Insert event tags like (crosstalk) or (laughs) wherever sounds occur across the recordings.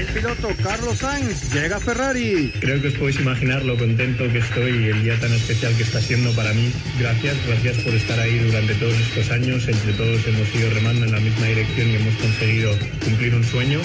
El piloto Carlos Sainz llega a Ferrari. Creo que os podéis imaginar lo contento que estoy el día tan especial que está siendo para mí. Gracias, gracias por estar ahí durante todos estos años. Entre todos hemos ido remando en la misma dirección y hemos conseguido cumplir un sueño.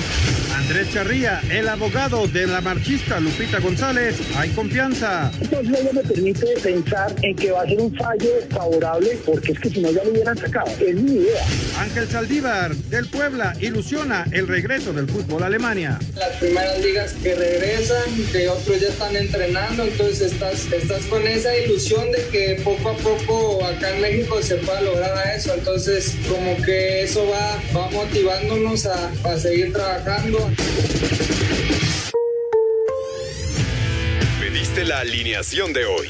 Andrés Charría, el abogado de la marchista Lupita González. Hay confianza. Entonces no me permite pensar en que va a ser un fallo favorable porque es que si no ya lo hubieran sacado. Es mi idea. Ángel Saldívar del Puebla ilusiona el regreso del fútbol a Alemania. Las primeras ligas que regresan, que otros ya están entrenando, entonces estás, estás con esa ilusión de que poco a poco acá en México se pueda lograr eso. Entonces como que eso va, va motivándonos a, a seguir trabajando. Pediste la alineación de hoy.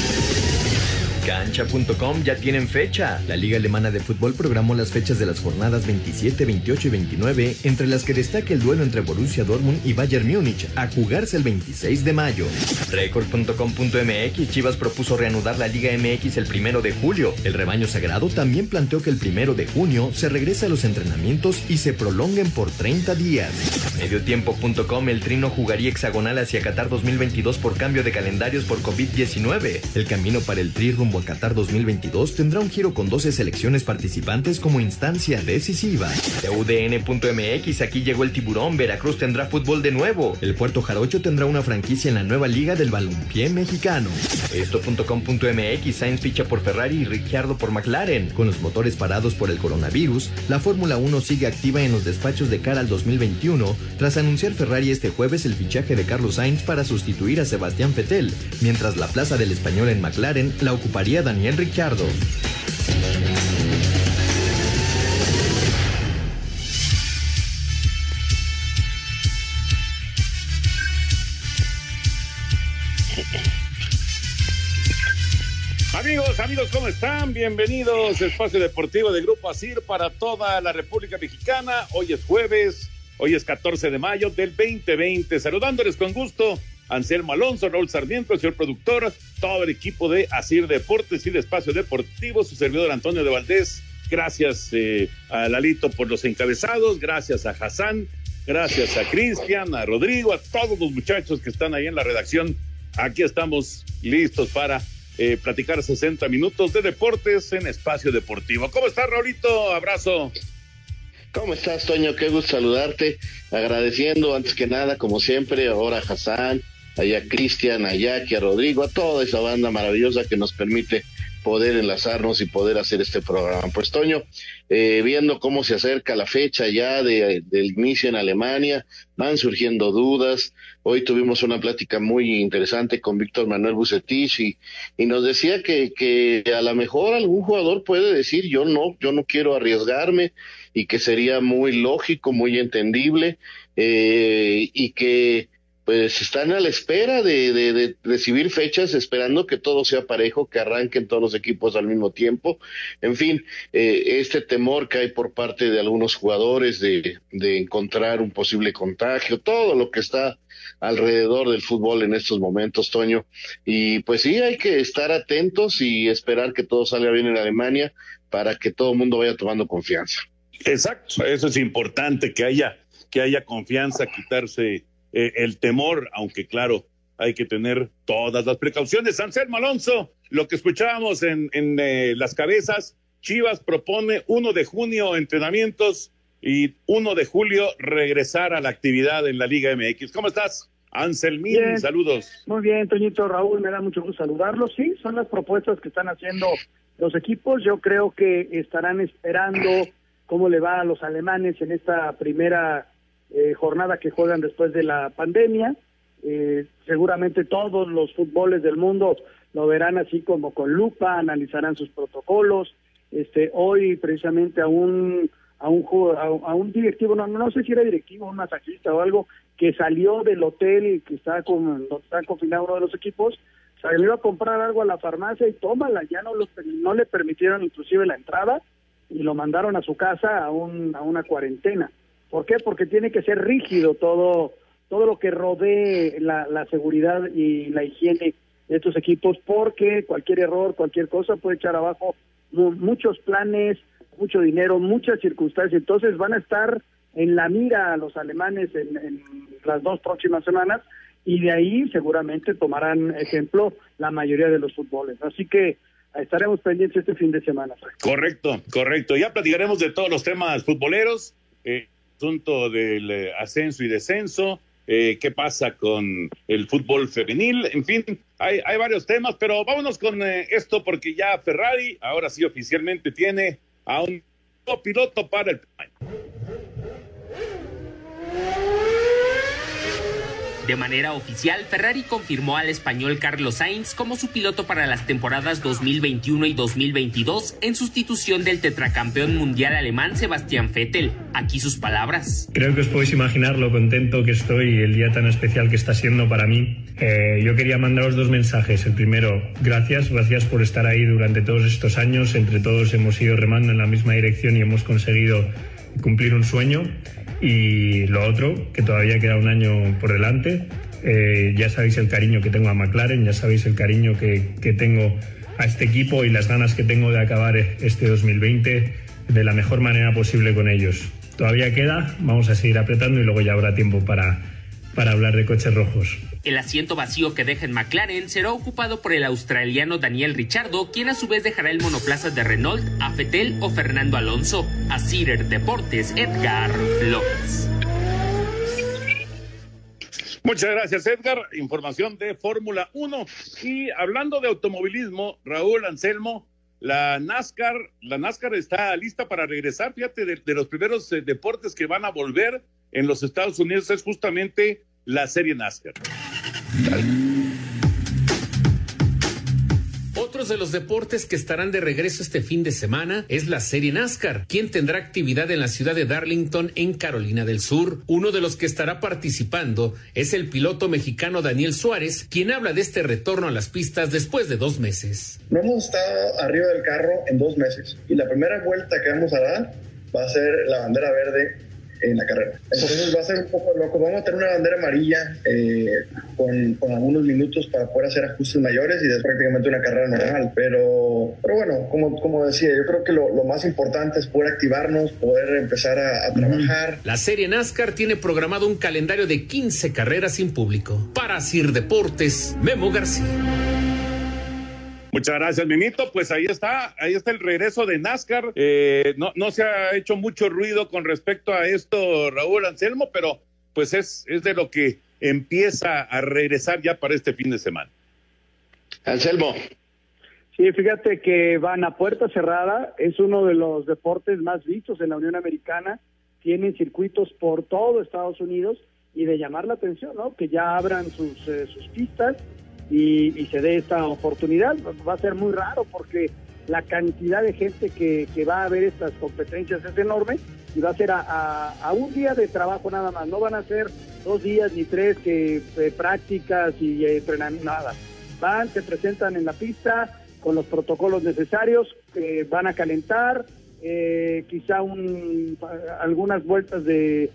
Cancha.com ya tienen fecha. La Liga Alemana de Fútbol programó las fechas de las jornadas 27, 28 y 29, entre las que destaca el duelo entre Borussia Dortmund y Bayern Múnich, a jugarse el 26 de mayo. Record.com.mx Chivas propuso reanudar la Liga MX el primero de julio. El rebaño sagrado también planteó que el primero de junio se regrese a los entrenamientos y se prolonguen por 30 días. Mediotiempo.com El Trino jugaría hexagonal hacia Qatar 2022 por cambio de calendarios por COVID-19. El camino para el Tri rumbo Qatar 2022 tendrá un giro con 12 selecciones participantes como instancia decisiva. De UDN.mx aquí llegó el tiburón, Veracruz tendrá fútbol de nuevo. El Puerto Jarocho tendrá una franquicia en la nueva liga del balompié mexicano. Esto.com.mx Sainz ficha por Ferrari y Ricciardo por McLaren. Con los motores parados por el coronavirus, la Fórmula 1 sigue activa en los despachos de cara al 2021 tras anunciar Ferrari este jueves el fichaje de Carlos Sainz para sustituir a Sebastián Vettel, mientras la plaza del español en McLaren la ocuparía Daniel Ricciardo. Amigos, amigos, ¿cómo están? Bienvenidos a Espacio Deportivo de Grupo Asir para toda la República Mexicana. Hoy es jueves, hoy es 14 de mayo del 2020. Saludándoles con gusto Anselmo Alonso, Raúl Sarmiento, el señor productor, todo el equipo de Asir Deportes y de Espacio Deportivo, su servidor Antonio de Valdés. Gracias eh, a Lalito por los encabezados, gracias a Hassan, gracias a Cristian, a Rodrigo, a todos los muchachos que están ahí en la redacción. Aquí estamos listos para eh, platicar 60 minutos de deportes en Espacio Deportivo. ¿Cómo estás, Raulito? Abrazo. ¿Cómo estás, Toño? Qué gusto saludarte. Agradeciendo antes que nada, como siempre, ahora Hassan, allá a Cristian, a Jackie, a Rodrigo, a toda esa banda maravillosa que nos permite poder enlazarnos y poder hacer este programa. Pues Toño, eh, viendo cómo se acerca la fecha ya de, del inicio en Alemania, van surgiendo dudas. Hoy tuvimos una plática muy interesante con Víctor Manuel Bucetich y, y nos decía que, que a lo mejor algún jugador puede decir yo no, yo no quiero arriesgarme y que sería muy lógico, muy entendible eh, y que pues están a la espera de, de, de, recibir fechas, esperando que todo sea parejo, que arranquen todos los equipos al mismo tiempo. En fin, eh, este temor que hay por parte de algunos jugadores de, de encontrar un posible contagio, todo lo que está alrededor del fútbol en estos momentos, Toño. Y pues sí, hay que estar atentos y esperar que todo salga bien en Alemania para que todo el mundo vaya tomando confianza. Exacto, eso es importante, que haya, que haya confianza, quitarse eh, el temor, aunque claro, hay que tener todas las precauciones. Anselmo Alonso, lo que escuchábamos en, en eh, las cabezas, Chivas propone 1 de junio entrenamientos y 1 de julio regresar a la actividad en la Liga MX. ¿Cómo estás? Anselmín, saludos. Muy bien, Toñito Raúl, me da mucho gusto saludarlos. Sí, son las propuestas que están haciendo los equipos. Yo creo que estarán esperando cómo le va a los alemanes en esta primera eh, jornada que juegan después de la pandemia. Eh, seguramente todos los fútboles del mundo lo verán así como con lupa, analizarán sus protocolos. Este, hoy precisamente a un a un a, un directivo, no, no sé si era directivo, un masajista o algo, que salió del hotel que está con, donde está confinado uno de los equipos, salió a comprar algo a la farmacia y tómala, ya no, los, no le permitieron inclusive la entrada y lo mandaron a su casa a, un, a una cuarentena. ¿Por qué? Porque tiene que ser rígido todo todo lo que rodee la, la seguridad y la higiene de estos equipos, porque cualquier error, cualquier cosa puede echar abajo muchos planes, mucho dinero, muchas circunstancias. Entonces van a estar en la mira a los alemanes en, las dos próximas semanas y de ahí seguramente tomarán ejemplo la mayoría de los fútboles. Así que estaremos pendientes este fin de semana. Correcto, correcto. Ya platicaremos de todos los temas futboleros, eh, asunto del eh, ascenso y descenso, eh, qué pasa con el fútbol femenil, en fin, hay, hay varios temas, pero vámonos con eh, esto porque ya Ferrari ahora sí oficialmente tiene a un piloto para el De manera oficial, Ferrari confirmó al español Carlos Sainz como su piloto para las temporadas 2021 y 2022 en sustitución del tetracampeón mundial alemán Sebastián Vettel. Aquí sus palabras. Creo que os podéis imaginar lo contento que estoy el día tan especial que está siendo para mí. Eh, yo quería mandaros dos mensajes. El primero, gracias, gracias por estar ahí durante todos estos años. Entre todos hemos ido remando en la misma dirección y hemos conseguido cumplir un sueño. Y lo otro, que todavía queda un año por delante, eh, ya sabéis el cariño que tengo a McLaren, ya sabéis el cariño que, que tengo a este equipo y las ganas que tengo de acabar este 2020 de la mejor manera posible con ellos. Todavía queda, vamos a seguir apretando y luego ya habrá tiempo para, para hablar de coches rojos. El asiento vacío que deja en McLaren será ocupado por el australiano Daniel Richardo, quien a su vez dejará el monoplaza de Renault a Fetel o Fernando Alonso. A Cider Deportes, Edgar Flores. Muchas gracias, Edgar. Información de Fórmula 1. Y hablando de automovilismo, Raúl Anselmo, la NASCAR, la NASCAR está lista para regresar. Fíjate, de, los primeros eh, deportes que van a volver en los Estados Unidos es justamente la serie NASCAR. De los deportes que estarán de regreso este fin de semana es la serie NASCAR, quien tendrá actividad en la ciudad de Darlington, en Carolina del Sur. Uno de los que estará participando es el piloto mexicano Daniel Suárez, quien habla de este retorno a las pistas después de dos meses. No hemos estado arriba del carro en dos meses y la primera vuelta que vamos a dar va a ser la bandera verde en la carrera. Entonces va a ser un poco loco. Vamos a tener una bandera amarilla eh, con, con, algunos minutos para poder hacer ajustes mayores y es prácticamente una carrera normal. Pero, pero bueno, como, como decía, yo creo que lo, lo más importante es poder activarnos, poder empezar a, a trabajar. La serie NASCAR tiene programado un calendario de 15 carreras sin público. Para Sir Deportes, Memo García. Muchas gracias, Mimito. Pues ahí está, ahí está el regreso de NASCAR. Eh, no, no se ha hecho mucho ruido con respecto a esto, Raúl Anselmo, pero pues es, es de lo que empieza a regresar ya para este fin de semana. Anselmo. Sí, fíjate que van a puerta cerrada, es uno de los deportes más vistos en la Unión Americana, tienen circuitos por todo Estados Unidos y de llamar la atención, ¿no? Que ya abran sus, eh, sus pistas y, se dé esta oportunidad. Va a ser muy raro porque la cantidad de gente que, va a ver estas competencias es enorme y va a ser a, un día de trabajo nada más. No van a ser dos días ni tres que eh, prácticas y eh, entrenamiento, nada. Van, se presentan en la pista con los protocolos necesarios, eh, van a calentar, quizá un, algunas vueltas de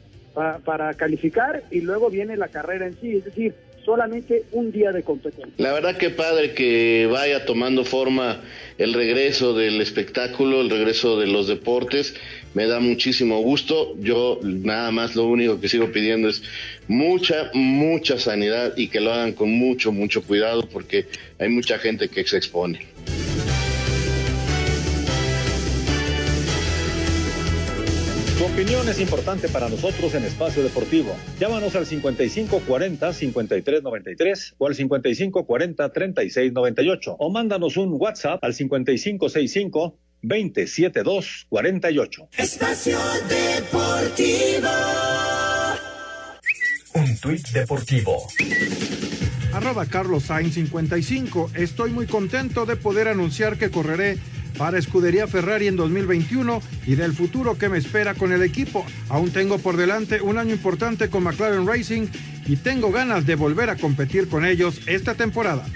para calificar y luego viene la carrera en sí. Es decir, solamente un día de competencia. La verdad que padre que vaya tomando forma el regreso del espectáculo, el regreso de los deportes. Me da muchísimo gusto. Yo nada más lo único que sigo pidiendo es mucha, mucha sanidad y que lo hagan con mucho, mucho cuidado porque hay mucha gente que se expone. Tu opinión es importante para nosotros en Espacio Deportivo. Llámanos al 5540-5393 o al 5540-3698 o mándanos un WhatsApp al 5565-27248. Espacio Deportivo. Un tuit deportivo. Arroba Carlos Sainz 55. Estoy muy contento de poder anunciar que correré para Escudería Ferrari en 2021 y del futuro que me espera con el equipo. Aún tengo por delante un año importante con McLaren Racing y tengo ganas de volver a competir con ellos esta temporada.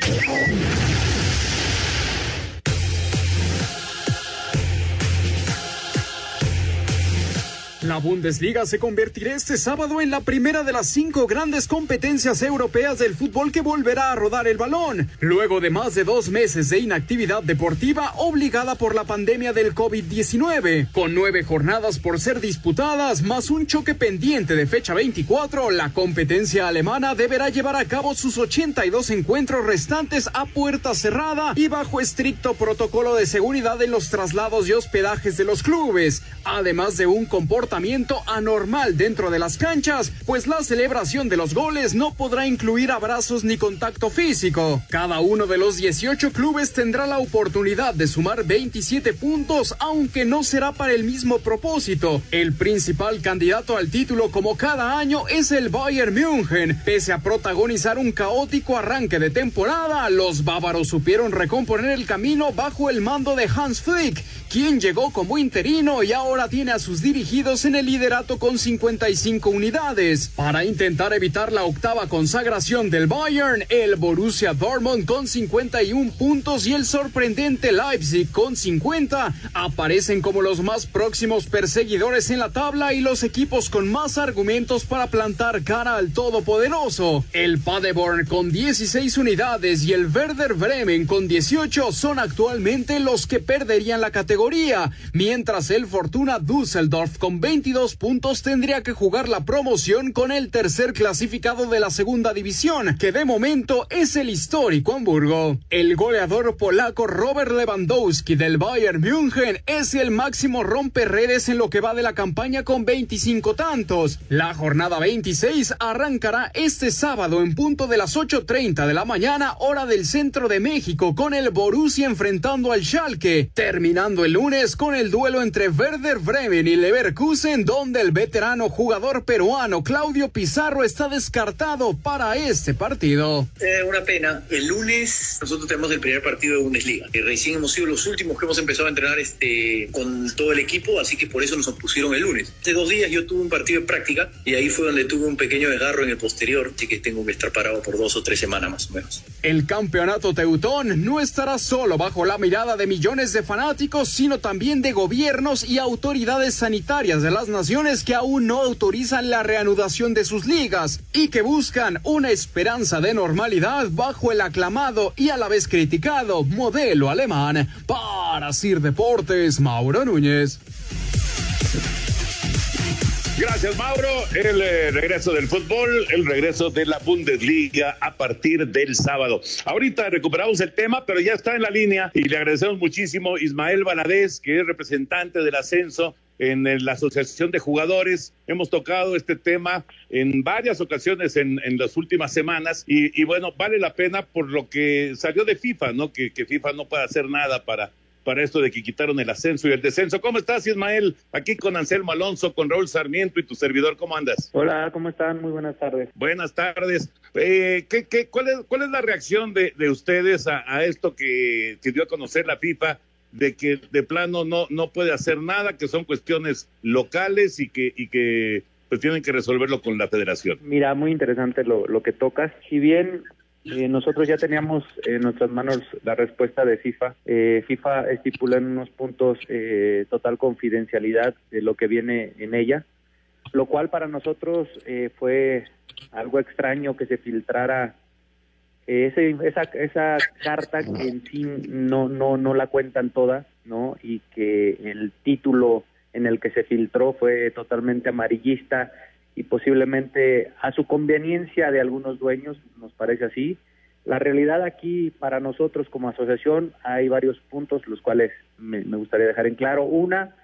La Bundesliga se convertirá este sábado en la primera de las cinco grandes competencias europeas del fútbol que volverá a rodar el balón, luego de más de dos meses de inactividad deportiva obligada por la pandemia del COVID-19. Con nueve jornadas por ser disputadas, más un choque pendiente de fecha 24, la competencia alemana deberá llevar a cabo sus 82 encuentros restantes a puerta cerrada y bajo estricto protocolo de seguridad en los traslados y hospedajes de los clubes, además de un comportamiento anormal dentro de las canchas, pues la celebración de los goles no podrá incluir abrazos ni contacto físico. Cada uno de los 18 clubes tendrá la oportunidad de sumar 27 puntos, aunque no será para el mismo propósito. El principal candidato al título como cada año es el Bayern München. Pese a protagonizar un caótico arranque de temporada, los bávaros supieron recomponer el camino bajo el mando de Hans Flick, quien llegó como interino y ahora tiene a sus dirigidos en el liderato con 55 unidades. Para intentar evitar la octava consagración del Bayern, el Borussia Dortmund con 51 puntos y el sorprendente Leipzig con 50 aparecen como los más próximos perseguidores en la tabla y los equipos con más argumentos para plantar cara al todopoderoso. El Paderborn con 16 unidades y el Werder Bremen con 18 son actualmente los que perderían la categoría, mientras el Fortuna Düsseldorf con 22 puntos tendría que jugar la promoción con el tercer clasificado de la segunda división, que de momento es el histórico Hamburgo. El goleador polaco Robert Lewandowski del Bayern München es el máximo romperredes en lo que va de la campaña con 25 tantos. La jornada 26 arrancará este sábado en punto de las 8.30 de la mañana, hora del centro de México, con el Borussia enfrentando al Schalke, terminando el lunes con el duelo entre Werder Bremen y Leverkusen, donde el veterano jugador peruano Claudio Pizarro está descartado para este partido. Eh, una pena. El lunes nosotros tenemos el primer partido de Bundesliga. Y recién hemos sido los últimos que hemos empezado a entrenar este, con todo el equipo, así que por eso nos pusieron el lunes. Hace dos días yo tuve un partido de práctica y ahí fue donde tuve un pequeño desgarro en el posterior, así que tengo que estar parado por dos o tres semanas más o menos. El campeonato teutón no estará solo bajo la mirada de millones de fanáticos, sino también de gobiernos y autoridades sanitarias de las naciones que aún no autorizan la reanudación de sus ligas y que buscan una esperanza de normalidad bajo el aclamado y a la vez criticado modelo alemán. Para Sir Deportes, Mauro Núñez. Gracias, Mauro. El eh, regreso del fútbol, el regreso de la Bundesliga a partir del sábado. Ahorita recuperamos el tema, pero ya está en la línea y le agradecemos muchísimo Ismael Valadez, que es representante del ascenso en la Asociación de Jugadores. Hemos tocado este tema en varias ocasiones en, en las últimas semanas y, y, bueno, vale la pena por lo que salió de FIFA, ¿no? Que, que FIFA no puede hacer nada para para esto de que quitaron el ascenso y el descenso. ¿Cómo estás, Ismael? Aquí con Anselmo Alonso, con Raúl Sarmiento y tu servidor, ¿cómo andas? Hola, ¿cómo están? Muy buenas tardes. Buenas tardes. Eh, ¿qué, qué, cuál, es, ¿Cuál es la reacción de, de ustedes a, a, esto que, que dio a conocer la FIFA? De que de plano no, no puede hacer nada, que son cuestiones locales y que, y que pues tienen que resolverlo con la federación. Mira, muy interesante lo, lo que tocas. Si bien eh, nosotros ya teníamos en nuestras manos la respuesta de FIFA. Eh, FIFA estipula en unos puntos eh, total confidencialidad de lo que viene en ella, lo cual para nosotros fue algo extraño que se filtrara ese, esa, esa carta que en sí no, no, no la cuentan todas, ¿no? Y que el título en el que se filtró fue totalmente amarillista y posiblemente a su conveniencia de algunos dueños, nos parece así. La realidad aquí para nosotros como asociación hay varios puntos los cuales me, gustaría dejar en claro. Una,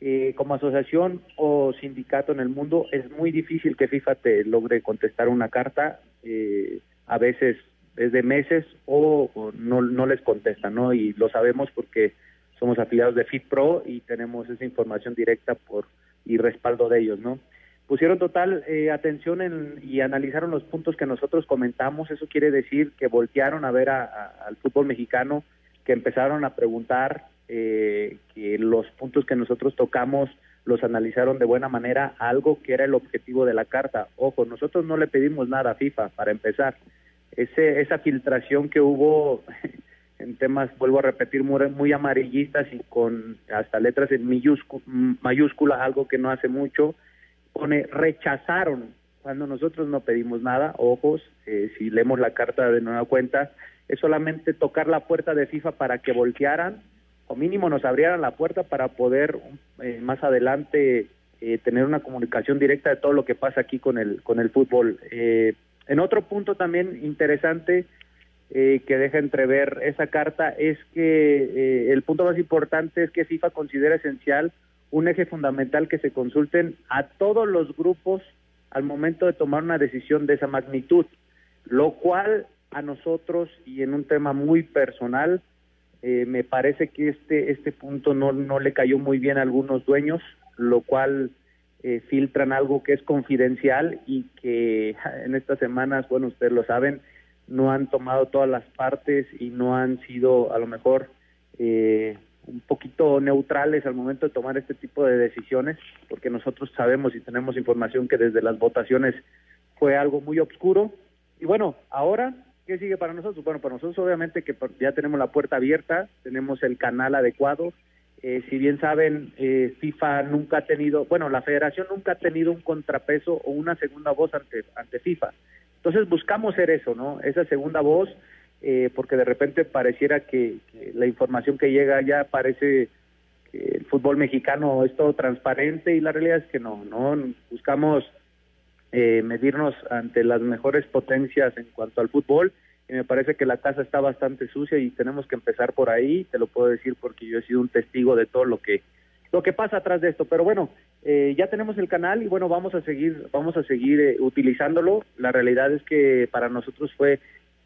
eh, como asociación o sindicato en el mundo es muy difícil que FIFA te logre contestar una carta. Eh, a veces es de meses o, no, no les contestan, ¿no? Y lo sabemos porque somos afiliados de FitPro y tenemos esa información directa por y respaldo de ellos, ¿no? Pusieron total eh, atención en, y analizaron los puntos que nosotros comentamos, eso quiere decir que voltearon a ver al fútbol mexicano, que empezaron a preguntar, eh, que los puntos que nosotros tocamos los analizaron de buena manera, algo que era el objetivo de la carta. Ojo, nosotros no le pedimos nada a FIFA para empezar, ese, esa filtración que hubo (laughs) en temas, vuelvo a repetir, muy, amarillistas y con hasta letras en mayúscula, algo que no hace mucho, pone rechazaron cuando nosotros no pedimos nada, ojos, eh, si leemos la carta de nueva cuenta, es solamente tocar la puerta de FIFA para que voltearan o mínimo nos abrieran la puerta para poder eh, más adelante eh, tener una comunicación directa de todo lo que pasa aquí con el con el fútbol. Eh, en otro punto también interesante eh, que deja entrever esa carta es que eh, el punto más importante es que FIFA considera esencial un eje fundamental que se consulten a todos los grupos al momento de tomar una decisión de esa magnitud, lo cual a nosotros y en un tema muy personal eh, me parece que este este punto no no le cayó muy bien a algunos dueños, lo cual eh, filtran algo que es confidencial y que en estas semanas, bueno, ustedes lo saben, no han tomado todas las partes y no han sido a lo mejor eh, un poquito neutrales al momento de tomar este tipo de decisiones, porque nosotros sabemos y tenemos información que desde las votaciones fue algo muy oscuro. Y bueno, ahora, ¿qué sigue para nosotros? Bueno, para nosotros obviamente que ya tenemos la puerta abierta, tenemos el canal adecuado, eh, si bien saben, eh, FIFA nunca ha tenido, bueno, la federación nunca ha tenido un contrapeso o una segunda voz ante, ante FIFA. Entonces buscamos ser eso, ¿no? Esa segunda voz, eh, porque de repente pareciera que, la información que llega ya parece que el fútbol mexicano es todo transparente y la realidad es que no, ¿no? Buscamos medirnos ante las mejores potencias en cuanto al fútbol y me parece que la casa está bastante sucia y tenemos que empezar por ahí, te lo puedo decir porque yo he sido un testigo de todo lo que lo que pasa atrás de esto, pero bueno, eh, ya tenemos el canal y bueno, vamos a seguir vamos a seguir eh, utilizándolo. La realidad es que para nosotros fue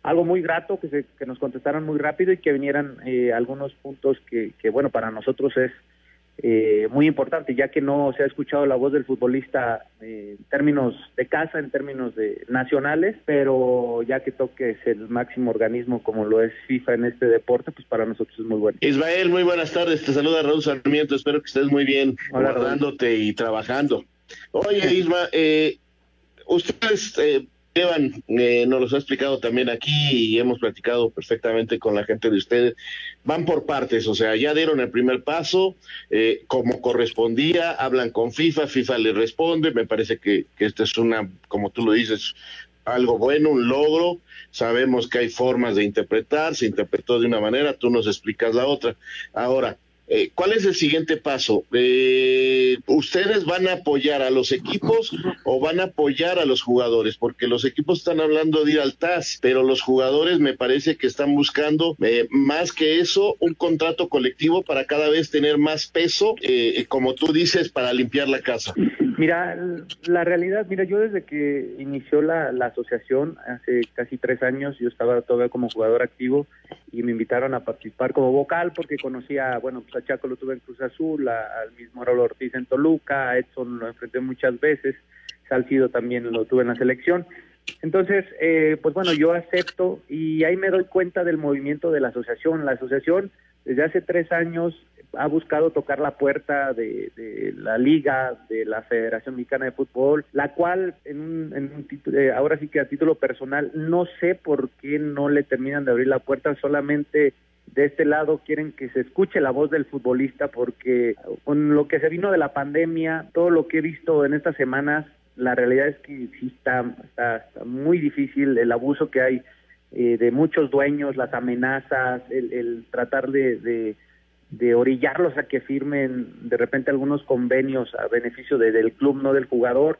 algo muy grato que, se, que nos contestaran muy rápido y que vinieran eh, algunos puntos que, que bueno, para nosotros es eh, muy importante, ya que no se ha escuchado la voz del futbolista eh, en términos de casa, en términos de nacionales, pero ya que toque es el máximo organismo como lo es FIFA en este deporte, pues para nosotros es muy bueno. Ismael, muy buenas tardes, te saluda Raúl Sarmiento, espero que estés muy bien guardándote y trabajando. Oye, Isma, eh, ustedes eh, Esteban eh, nos los ha explicado también aquí y hemos platicado perfectamente con la gente de ustedes. Van por partes, o sea, ya dieron el primer paso, eh, como correspondía, hablan con FIFA, FIFA le responde, me parece que, que esto es una, como tú lo dices, algo bueno, un logro. Sabemos que hay formas de interpretar, se interpretó de una manera, tú nos explicas la otra. Ahora, eh, ¿Cuál es el siguiente paso? Eh, ¿Ustedes van a apoyar a los equipos o van a apoyar a los jugadores? Porque los equipos están hablando de ir al TAS, pero los jugadores me parece que están buscando eh, más que eso, un contrato colectivo para cada vez tener más peso, como tú dices, para limpiar la casa. Mira, la realidad, mira, yo desde que inició la, la asociación hace casi tres años, yo estaba todavía como jugador activo y me invitaron a participar como vocal porque conocía, bueno, pues a Chaco lo tuve en Cruz Azul, al mismo Raúl Ortiz en Toluca, a Edson lo enfrenté muchas veces, Salcido también lo tuve en la selección. Entonces, eh, pues bueno, yo acepto y ahí me doy cuenta del movimiento de la asociación. La asociación desde hace tres años ha buscado tocar la puerta de, la liga, de la Federación Mexicana de Fútbol, la cual, en en un título, eh, ahora sí que a título personal, no sé por qué no le terminan de abrir la puerta, solamente de este lado quieren que se escuche la voz del futbolista porque con lo que se vino de la pandemia, todo lo que he visto en estas semanas, la realidad es que sí está, está, muy difícil el abuso que hay eh, de muchos dueños, las amenazas, el, tratar de, de, orillarlos a que firmen de repente algunos convenios a beneficio del club, no del jugador.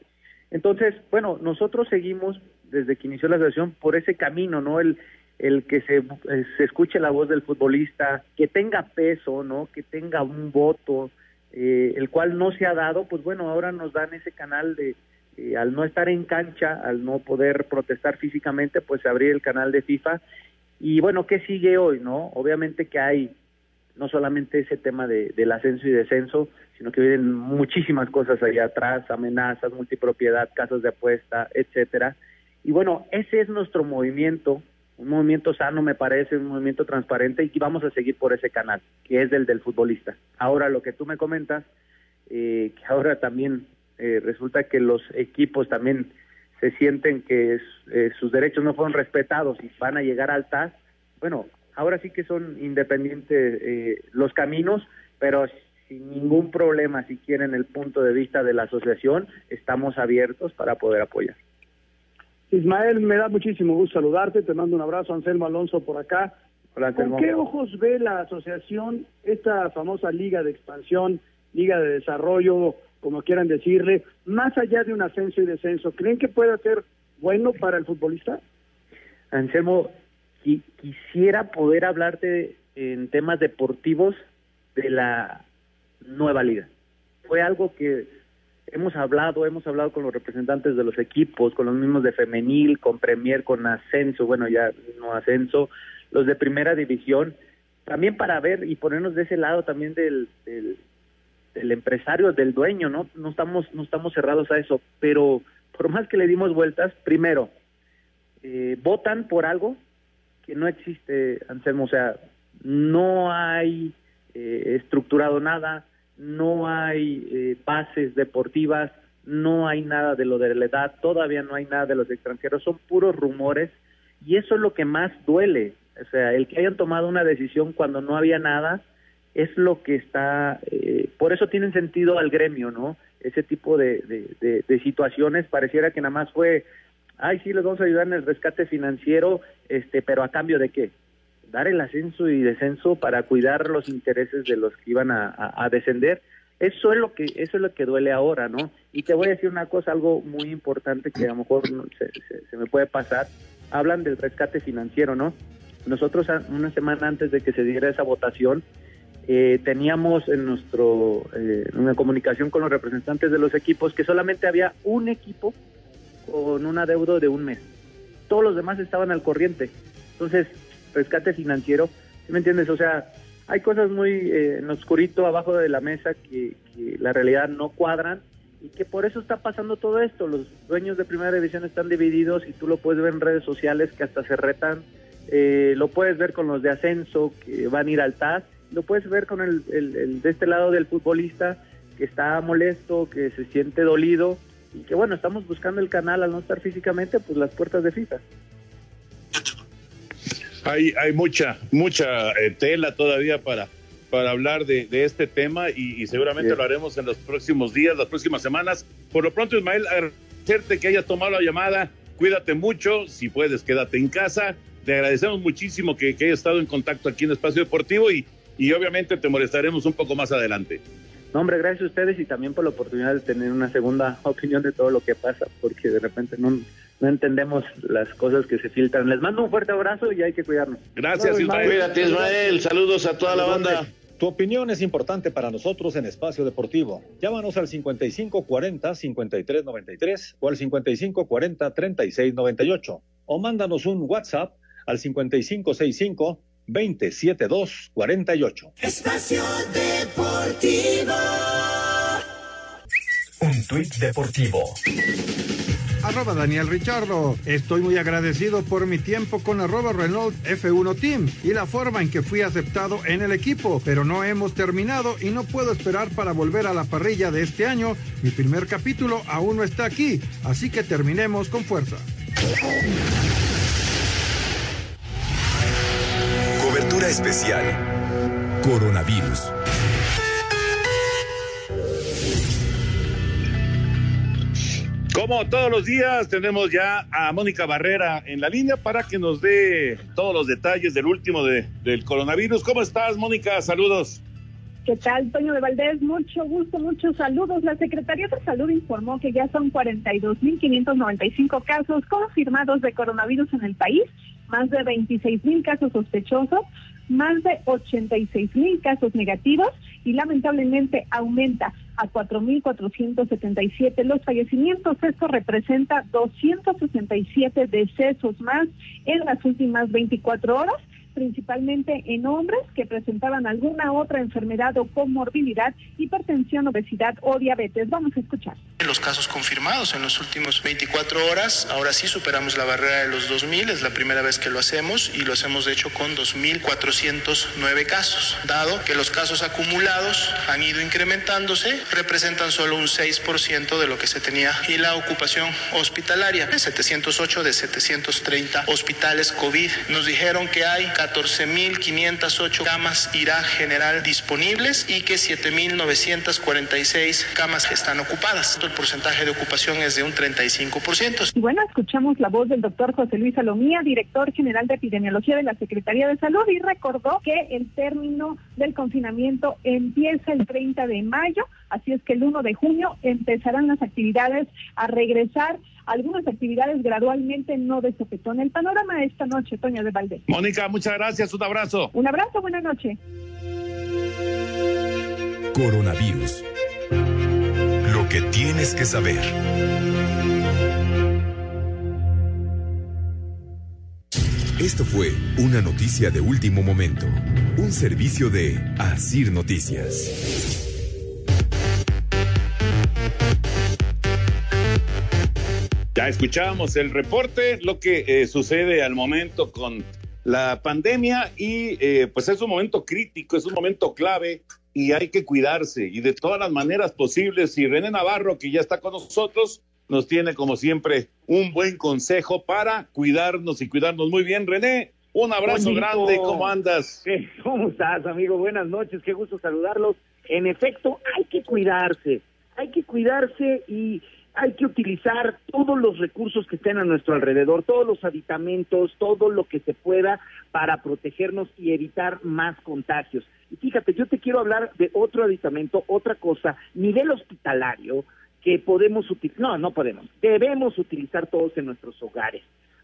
Entonces, bueno, nosotros seguimos desde que inició la asociación por ese camino, ¿no? El, el que se, eh, se escuche la voz del futbolista, que tenga peso, ¿no? Que tenga un voto, eh, el cual no se ha dado, pues bueno, ahora nos dan ese canal de, eh, al no estar en cancha, al no poder protestar físicamente, pues abrir el canal de FIFA. Y bueno, ¿qué sigue hoy, no? Obviamente que hay no solamente ese tema de, del ascenso y descenso, sino que vienen muchísimas cosas allá atrás, amenazas, multipropiedad, casas de apuesta, etcétera. Y bueno, ese es nuestro movimiento, un movimiento sano me parece, un movimiento transparente y vamos a seguir por ese canal, que es el del futbolista. Ahora lo que tú me comentas, eh, que ahora también eh, resulta que los equipos también se sienten que eh, sus derechos no fueron respetados y van a llegar al TAS, bueno, ahora sí que son independientes los caminos, pero sin ningún problema, si quieren el punto de vista de la asociación, estamos abiertos para poder apoyar. Ismael, me da muchísimo gusto saludarte, te mando un abrazo, Anselmo Alonso por acá. ¿Con qué ojos ve la asociación esta famosa liga de expansión, liga de desarrollo, como quieran decirle, más allá de un ascenso y descenso? ¿Creen que puede ser bueno para el futbolista? Anselmo, quisiera poder hablarte en temas deportivos de la nueva liga. Fue algo que hemos hablado, hemos hablado con los representantes de los equipos, con los mismos de femenil, con Premier, con ascenso, bueno, ya no ascenso, los de primera división, también para ver y ponernos de ese lado también del, del, empresario, del dueño, ¿no? No estamos, no estamos cerrados a eso, pero por más que le dimos vueltas, primero, eh, votan por algo que no existe, Anselmo, o sea, no hay eh, estructurado nada, no hay eh, bases deportivas, no hay nada de lo de la edad, todavía no hay nada de los extranjeros, son puros rumores y eso es lo que más duele. O sea, el que hayan tomado una decisión cuando no había nada es lo que está, eh, por eso tienen sentido al gremio, ¿no? Ese tipo de, de, de, situaciones pareciera que nada más fue, ay, sí, les vamos a ayudar en el rescate financiero, este, pero a cambio de qué? dar el ascenso y descenso para cuidar los intereses de los que iban a, descender. Eso es lo que eso es lo que duele ahora, ¿no? Y te voy a decir una cosa, algo muy importante que a lo mejor se, me puede pasar. Hablan del rescate financiero, ¿no? Nosotros una semana antes de que se diera esa votación eh, teníamos en nuestro eh, una comunicación con los representantes de los equipos que solamente había un equipo con un adeudo de un mes. Todos los demás estaban al corriente. Entonces, rescate financiero, ¿sí me entiendes? O sea, hay cosas muy eh, en oscurito abajo de la mesa que, la realidad no cuadran y que por eso está pasando todo esto. Los dueños de primera división están divididos y tú lo puedes ver en redes sociales que hasta se retan. Eh, lo puedes ver con los de ascenso que van a ir al TAS. Lo puedes ver con el de este lado del futbolista que está molesto, que se siente dolido y que bueno, estamos buscando el canal al no estar físicamente, pues las puertas de FIFA. Hay, hay mucha, mucha eh, tela todavía para, para hablar de, este tema y, seguramente lo haremos en los próximos días, las próximas semanas. Por lo pronto, Ismael, agradecerte que hayas tomado la llamada. Cuídate mucho, si puedes, quédate en casa. Te agradecemos muchísimo que, que hayas estado en contacto aquí en Espacio Deportivo y, y obviamente te molestaremos un poco más adelante. No, hombre, gracias a ustedes y también por la oportunidad de tener una segunda (laughs) opinión de todo lo que pasa, porque de repente no, no entendemos las cosas que se filtran. Les mando un fuerte abrazo y hay que cuidarnos. Gracias, Ismael. Cuídate, Ismael. Saludos a toda la banda. Tu opinión es importante para nosotros en Espacio Deportivo. Llámanos al 5540-5393 o al 5540-3698 o mándanos un WhatsApp al 5565 27248. Espacio Deportivo. Un tuit deportivo arroba Daniel Richardo. Estoy muy agradecido por mi tiempo con arroba Renault F1 Team y la forma en que fui aceptado en el equipo, pero no hemos terminado y no puedo esperar para volver a la parrilla de este año. Mi primer capítulo aún no está aquí, así que terminemos con fuerza. Especial. Coronavirus. Como todos los días, tenemos ya a Mónica Barrera en la línea para que nos dé todos los detalles del último de, del coronavirus. ¿Cómo estás, Mónica? Saludos. ¿Qué tal, Toño de Valdés? Mucho gusto, muchos saludos. La Secretaría de Salud informó que ya son 42.595 casos confirmados de coronavirus en el país, más de 26.000 casos sospechosos, más de 86.000 casos negativos y lamentablemente aumenta a 4.477 los fallecimientos. Esto representa 267 decesos más en las últimas 24 horas principalmente en hombres que presentaban alguna otra enfermedad o comorbilidad, hipertensión, obesidad o diabetes. Vamos a escuchar. Los casos confirmados en los últimos 24 horas, ahora sí superamos la barrera de los 2.000, es la primera vez que lo hacemos y lo hacemos de hecho con 2.409 casos. Dado que los casos acumulados han ido incrementándose, representan solo un 6% de lo que se tenía y la ocupación hospitalaria, 708 de 730 hospitales COVID. Nos dijeron que hay 14.508 camas IRA general disponibles y que 7.946 camas están ocupadas. El porcentaje de ocupación es de un 35%. Y bueno, escuchamos la voz del doctor José Luis Salomía, director general de epidemiología de la Secretaría de Salud, y recordó que el término del confinamiento empieza el 30 de mayo, así es que el 1 de junio empezarán las actividades a regresar algunas actividades gradualmente no de sopetón. El panorama esta noche, Toño de Valdés. Mónica, muchas gracias, un abrazo. Un abrazo, buena noche. Coronavirus. Lo que tienes que saber. Esto fue una noticia de último momento, un servicio de Asir Noticias. Ya escuchábamos el reporte, lo que eh, sucede al momento con la pandemia y eh, pues es un momento crítico, es un momento clave y hay que cuidarse y de todas las maneras posibles. Y René Navarro, que ya está con nosotros, nos tiene como siempre un buen consejo para cuidarnos y cuidarnos muy bien. René, un abrazo Toñito. grande, ¿cómo andas? ¿Cómo estás, amigo? Buenas noches, qué gusto saludarlos. En efecto, hay que cuidarse, hay que cuidarse y hay que utilizar todos los recursos que estén a nuestro alrededor, todos los aditamentos, todo lo que se pueda para protegernos y evitar más contagios. Y fíjate, yo te quiero hablar de otro aditamento, otra cosa, nivel hospitalario, que podemos utilizar, no, no podemos, debemos utilizar todos en nuestros hogares.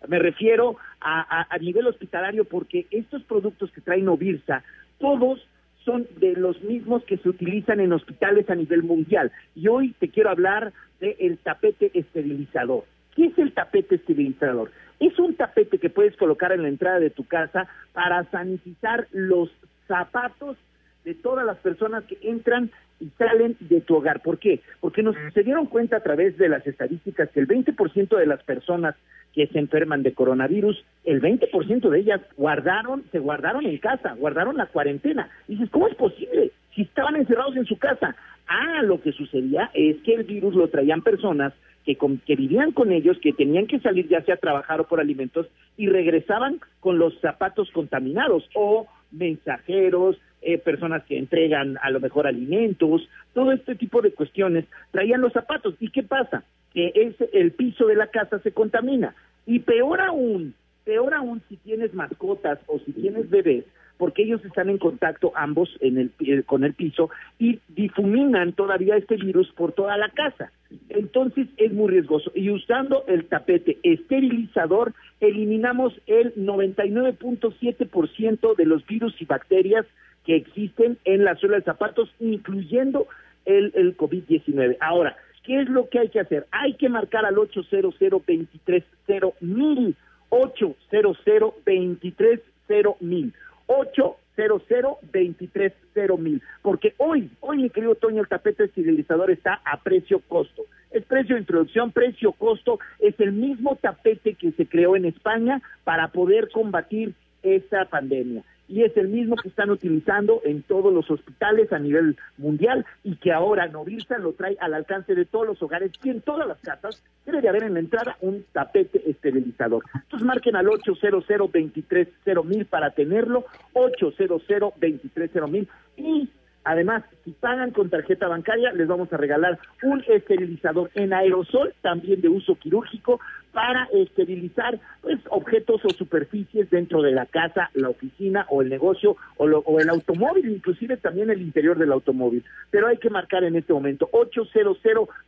Me refiero a, nivel hospitalario porque estos productos que traen Ovirsa, todos son de los mismos que se utilizan en hospitales a nivel mundial. Y hoy te quiero hablar del tapete esterilizador. ¿Qué es el tapete esterilizador? Es un tapete que puedes colocar en la entrada de tu casa para sanitizar los zapatos de todas las personas que entran y salen de tu hogar. ¿Por qué? Porque nos se dieron cuenta a través de las estadísticas que el 20% de las personas que se enferman de coronavirus, el 20% de ellas guardaron, se guardaron en casa, guardaron la cuarentena. Y dices, ¿cómo es posible? Si estaban encerrados en su casa. Ah, lo que sucedía es que el virus lo traían personas que, con- que vivían con ellos, que tenían que salir ya sea a trabajar o por alimentos y regresaban con los zapatos contaminados o mensajeros, eh, personas que entregan a lo mejor alimentos, todo este tipo de cuestiones, traían los zapatos. ¿Y qué pasa? Que es, el piso de la casa se contamina. Y peor aún, peor aún si tienes mascotas o si tienes bebés, porque ellos están en contacto ambos en el, pi- con el piso y difuminan todavía este virus por toda la casa. Entonces es muy riesgoso. Y usando el tapete esterilizador, eliminamos el 99.7% de los virus y bacterias que existen en la suela de zapatos, incluyendo el COVID-19. Ahora, ¿qué es lo que hay que hacer? Hay que marcar al 800 230 mil 800 230 mil 800 230 mil porque hoy, hoy mi querido Toño, el tapete esterilizador está a precio costo. Es precio de introducción, precio costo, es el mismo tapete que se creó en España para poder combatir esta pandemia. Y es el mismo que están utilizando en todos los hospitales a nivel mundial y que ahora Novirsa lo trae al alcance de todos los hogares y en todas las casas debe de haber en la entrada un tapete esterilizador. Entonces marquen al 800 230 mil para tenerlo, 800 230 mil y Además, si pagan con tarjeta bancaria, les vamos a regalar un esterilizador en aerosol, también de uso quirúrgico, para esterilizar pues, objetos o superficies dentro de la casa, la oficina o el negocio o, lo- o el automóvil, inclusive también el interior del automóvil. Pero hay que marcar en este momento 800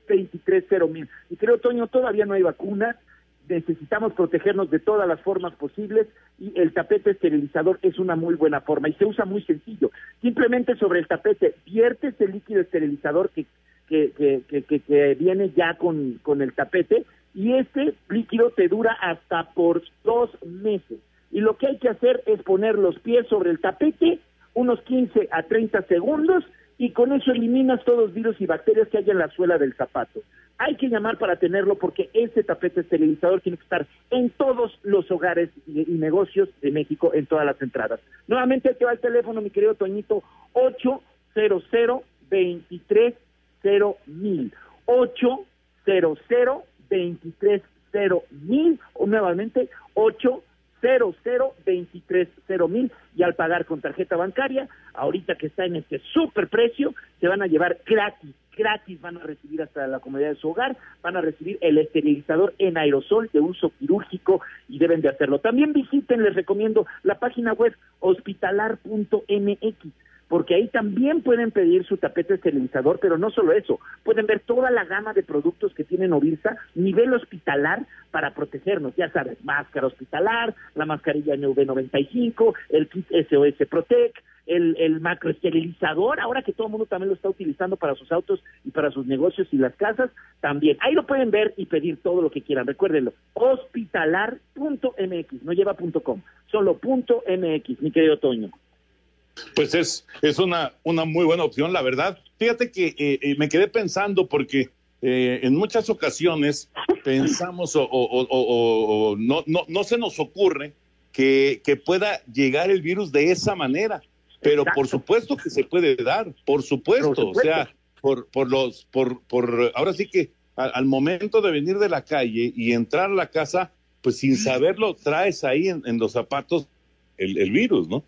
230 mil. Y creo, Toño, todavía no hay vacuna necesitamos protegernos de todas las formas posibles y el tapete esterilizador es una muy buena forma y se usa muy sencillo. Simplemente sobre el tapete viertes el líquido esterilizador que, que, que, que, que- viene ya con, con el tapete y este líquido te dura hasta por dos meses. Y lo que hay que hacer es poner los pies sobre el tapete unos 15 a 30 segundos y con eso eliminas todos los virus y bacterias que hay en la suela del zapato. Hay que llamar para tenerlo porque ese tapete esterilizador tiene que estar en todos los hogares y, negocios de México, en todas las entradas. Nuevamente aquí va el teléfono, mi querido Toñito, 800 23 mil. 800 23 mil o nuevamente 800 23 mil y al pagar con tarjeta bancaria, ahorita que está en este super precio, se van a llevar gratis, gratis van a recibir hasta la comodidad de su hogar, van a recibir el esterilizador en aerosol de uso quirúrgico y deben de hacerlo. También visiten, les recomiendo la página web hospitalar.mx porque ahí también pueden pedir su tapete esterilizador, pero no solo eso, pueden ver toda la gama de productos que tienen Ovirsa, nivel hospitalar para protegernos, ya sabes, máscara hospitalar, la mascarilla NV95, el kit SOS Protect, el, el macroesterilizador, ahora que todo el mundo también lo está utilizando para sus autos y para sus negocios y las casas, también. Ahí lo pueden ver y pedir todo lo que quieran, recuérdenlo, hospitalar.mx, no lleva punto .com, solo punto .mx, mi querido Toño. Pues es, es una, una muy buena opción, la verdad. Fíjate que eh, eh, me quedé pensando porque eh, en muchas ocasiones pensamos o, o- o- no, no, no se nos ocurre que, que pueda llegar el virus de esa manera. Pero por supuesto que se puede dar, por supuesto. Por supuesto. O sea, por, por los, por, por, ahora sí que al, al momento de venir de la calle y entrar a la casa, pues sin saberlo, traes ahí en, en los zapatos el, el virus, ¿no?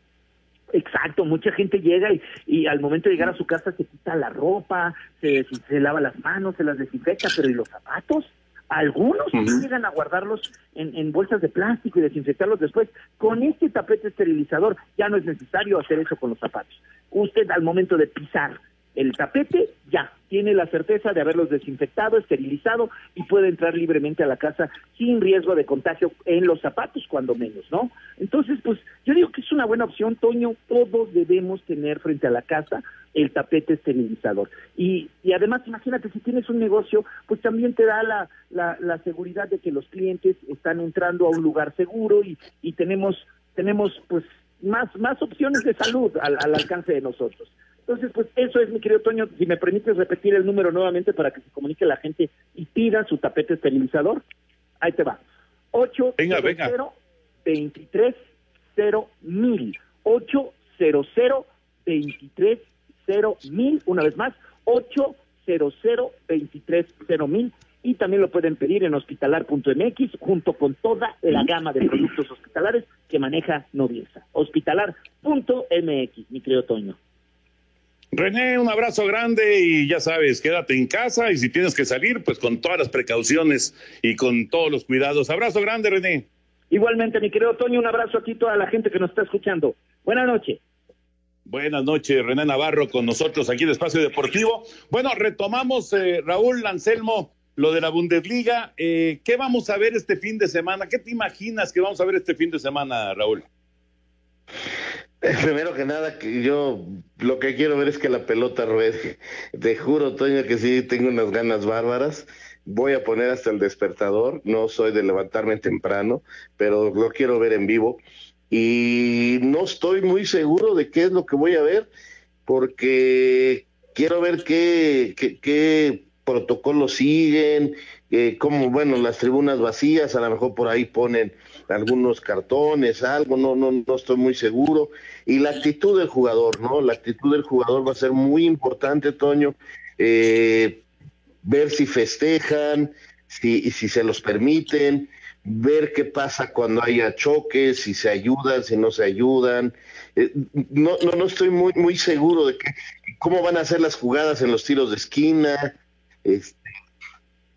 Exacto, mucha gente llega y, y al momento de llegar a su casa se quita la ropa, se, se lava las manos, se las desinfecta, pero ¿y los zapatos? Algunos llegan a guardarlos en, en bolsas de plástico y desinfectarlos después. Con este tapete esterilizador ya no es necesario hacer eso con los zapatos. Usted al momento de pisar el tapete ya tiene la certeza de haberlos desinfectado, esterilizado y puede entrar libremente a la casa sin riesgo de contagio en los zapatos, cuando menos, ¿no? Entonces, pues yo digo que es una buena opción, Toño. Todos debemos tener frente a la casa el tapete esterilizador. Y, y además, imagínate, si tienes un negocio, pues también te da la, la, la seguridad de que los clientes están entrando a un lugar seguro y, y tenemos, tenemos pues más, más opciones de salud al, al alcance de nosotros. Entonces, pues eso es, mi querido Toño. Si me permites repetir el número nuevamente para que se comunique la gente y pida su tapete esterilizador. Ahí te va. 800 Venga, venga. 23 mil. 800 23 mil. Una vez más, 800 23 mil. Y también lo pueden pedir en hospitalar.mx junto con toda la gama de productos hospitalares que maneja Noviesa. Hospitalar.mx, mi querido Toño. René, un abrazo grande y ya sabes, quédate en casa y si tienes que salir, pues con todas las precauciones y con todos los cuidados. Abrazo grande, René. Igualmente, mi querido Toño, un abrazo aquí a toda la gente que nos está escuchando. Buenas noches. Buenas noches, René Navarro con nosotros aquí en Espacio Deportivo. Bueno, retomamos, eh, Raúl Anselmo, lo de la Bundesliga. Eh, ¿Qué vamos a ver este fin de semana? ¿Qué te imaginas que vamos a ver este fin de semana, Raúl? (laughs) Primero que nada, que yo lo que quiero ver es que la pelota ruede. Te juro, Toño, que sí tengo unas ganas bárbaras. Voy a poner hasta el despertador. No soy de levantarme temprano, pero lo quiero ver en vivo. Y no estoy muy seguro de qué es lo que voy a ver, porque quiero ver qué, qué, qué protocolos siguen, eh, cómo, bueno, las tribunas vacías, a lo mejor por ahí ponen algunos cartones, algo, no, no, no estoy muy seguro. Y la actitud del jugador, ¿no? La actitud del jugador va a ser muy importante, Toño. Eh, ver si festejan, si, si se los permiten, ver qué pasa cuando haya choques, si se ayudan, si no se ayudan. eh, no, no, no estoy muy, muy seguro de que, cómo van a ser las jugadas en los tiros de esquina. Este,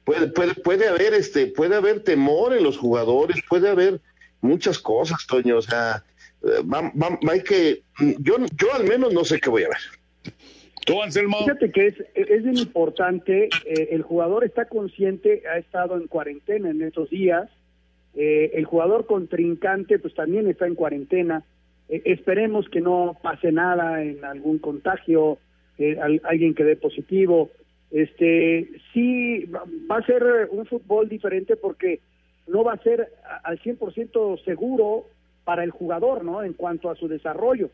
puede, puede, puede haber este, puede haber temor en los jugadores, puede haber muchas cosas, Toño. O sea, eh, hay que, yo, yo al menos no sé qué voy a ver. ¿Tú, Anselmo? Fíjate que es, es bien importante, eh, el jugador está consciente, ha estado en cuarentena en estos días, eh, el jugador contrincante pues también está en cuarentena, esperemos que no pase nada en algún contagio, alguien que dé positivo, este sí va a ser un fútbol diferente porque no va a ser al 100% seguro para el jugador, ¿no? En cuanto a su desarrollo.